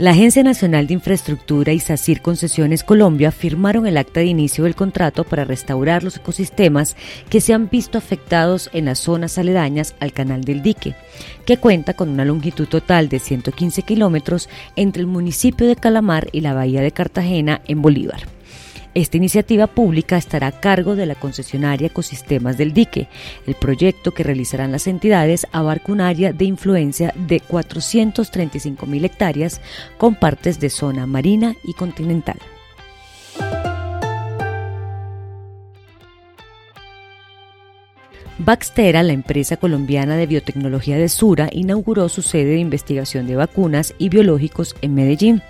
La Agencia Nacional de Infraestructura y SACIR Concesiones Colombia firmaron el acta de inicio del contrato para restaurar los ecosistemas que se han visto afectados en las zonas aledañas al Canal del Dique, que cuenta con una longitud total de 115 kilómetros entre el municipio de Calamar y la bahía de Cartagena en Bolívar. Esta iniciativa pública estará a cargo de la concesionaria Ecosistemas del Dique. El proyecto que realizarán las entidades abarca un área de influencia de 435 mil hectáreas con partes de zona marina y continental. Baxtera, la empresa colombiana de biotecnología de Sura, inauguró su sede de investigación de vacunas y biológicos en Medellín.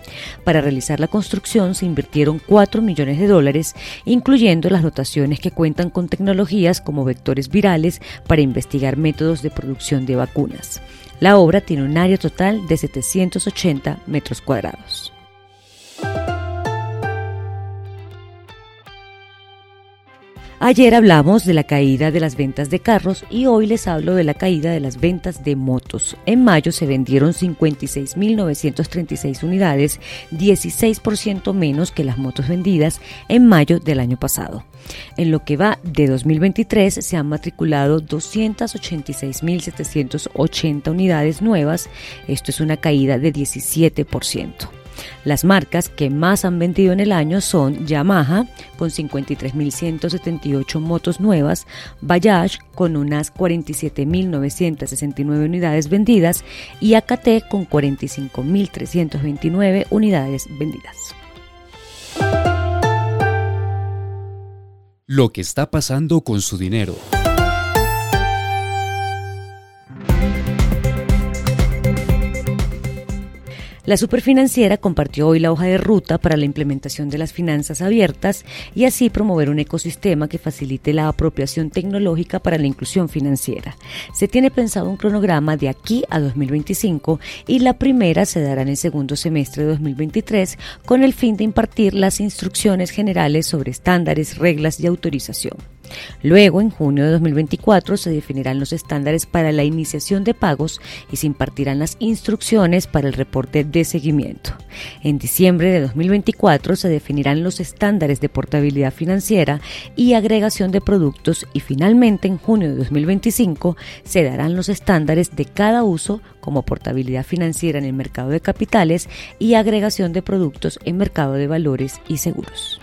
Para realizar la construcción se invirtieron 4 millones de dólares, incluyendo las dotaciones que cuentan con tecnologías como vectores virales para investigar métodos de producción de vacunas. La obra tiene un área total de 780 metros cuadrados. Ayer hablamos de la caída de las ventas de carros y hoy les hablo de la caída de las ventas de motos. En mayo se vendieron 56.936 unidades, 16% menos que las motos vendidas en mayo del año pasado. En lo que va de 2023 se han matriculado 286.780 unidades nuevas, esto es una caída de 17%. Las marcas que más han vendido en el año son Yamaha con 53.178 motos nuevas, Bajaj con unas 47.969 unidades vendidas y AKT con 45.329 unidades vendidas. Lo que está pasando con su dinero. La superfinanciera compartió hoy la hoja de ruta para la implementación de las finanzas abiertas y así promover un ecosistema que facilite la apropiación tecnológica para la inclusión financiera. Se tiene pensado un cronograma de aquí a 2025 y la primera se dará en el segundo semestre de 2023 con el fin de impartir las instrucciones generales sobre estándares, reglas y autorización. Luego, en junio de 2024, se definirán los estándares para la iniciación de pagos y se impartirán las instrucciones para el reporte de seguimiento. En diciembre de 2024 se definirán los estándares de portabilidad financiera y agregación de productos y finalmente en junio de 2025 se darán los estándares de cada uso como portabilidad financiera en el mercado de capitales y agregación de productos en mercado de valores y seguros.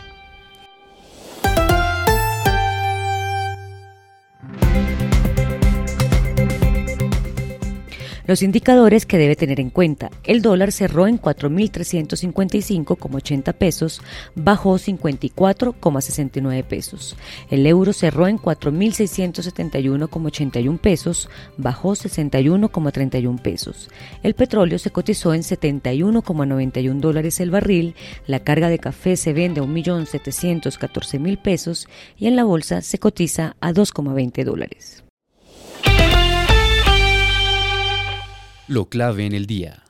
Los indicadores que debe tener en cuenta. El dólar cerró en 4.355,80 pesos, bajó 54,69 pesos. El euro cerró en 4.671,81 pesos, bajó 61,31 pesos. El petróleo se cotizó en 71,91 dólares el barril. La carga de café se vende a 1.714.000 pesos y en la bolsa se cotiza a 2,20 dólares. Lo clave en el día.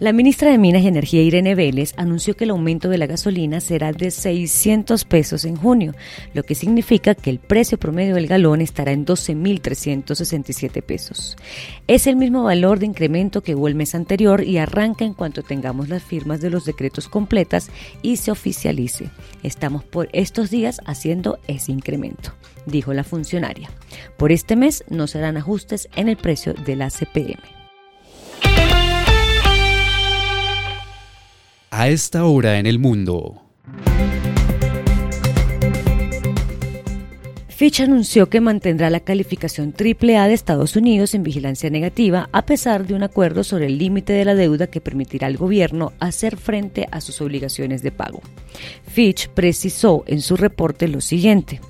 La ministra de Minas y Energía, Irene Vélez, anunció que el aumento de la gasolina será de 600 pesos en junio, lo que significa que el precio promedio del galón estará en 12.367 pesos. Es el mismo valor de incremento que hubo el mes anterior y arranca en cuanto tengamos las firmas de los decretos completas y se oficialice. Estamos por estos días haciendo ese incremento, dijo la funcionaria. Por este mes no serán ajustes en el precio de la CPM. A esta hora en el mundo. Fitch anunció que mantendrá la calificación AAA de Estados Unidos en vigilancia negativa a pesar de un acuerdo sobre el límite de la deuda que permitirá al gobierno hacer frente a sus obligaciones de pago. Fitch precisó en su reporte lo siguiente.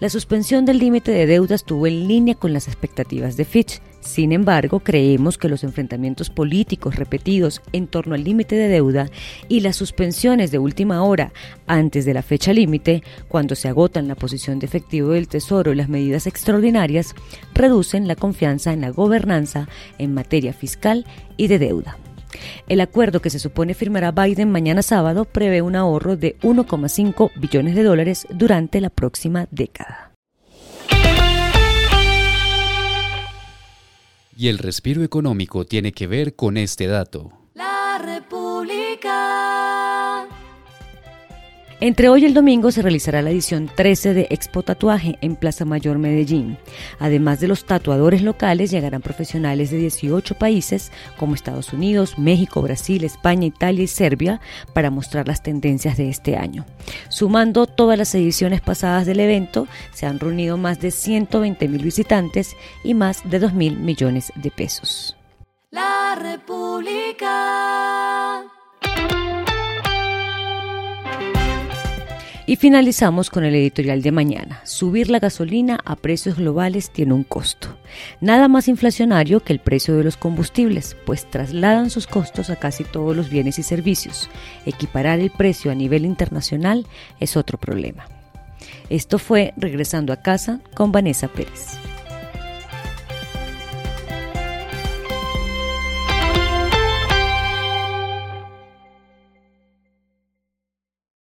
La suspensión del límite de deuda estuvo en línea con las expectativas de Fitch Sin embargo, creemos que los enfrentamientos políticos repetidos en torno al límite de deuda y las suspensiones de última hora antes de la fecha límite, cuando se agotan la posición de efectivo del Tesoro y las medidas extraordinarias, reducen la confianza en la gobernanza en materia fiscal y de deuda. El acuerdo que se supone firmará Biden mañana sábado prevé un ahorro de 1,5 billones de dólares durante la próxima década. Y el respiro económico tiene que ver con este dato. Entre hoy y el domingo se realizará la edición 13 de Expo Tatuaje en Plaza Mayor Medellín. Además de los tatuadores locales, llegarán profesionales de 18 países como Estados Unidos, México, Brasil, España, Italia y Serbia para mostrar las tendencias de este año. Sumando todas las ediciones pasadas del evento, se han reunido más de 120 mil visitantes y más de 2 mil millones de pesos. La República. Y finalizamos con el editorial de mañana. Subir la gasolina a precios globales tiene un costo. Nada más inflacionario que el precio de los combustibles, pues trasladan sus costos a casi todos los bienes y servicios. Equiparar el precio a nivel internacional es otro problema. Esto fue Regresando a casa con Vanessa Pérez.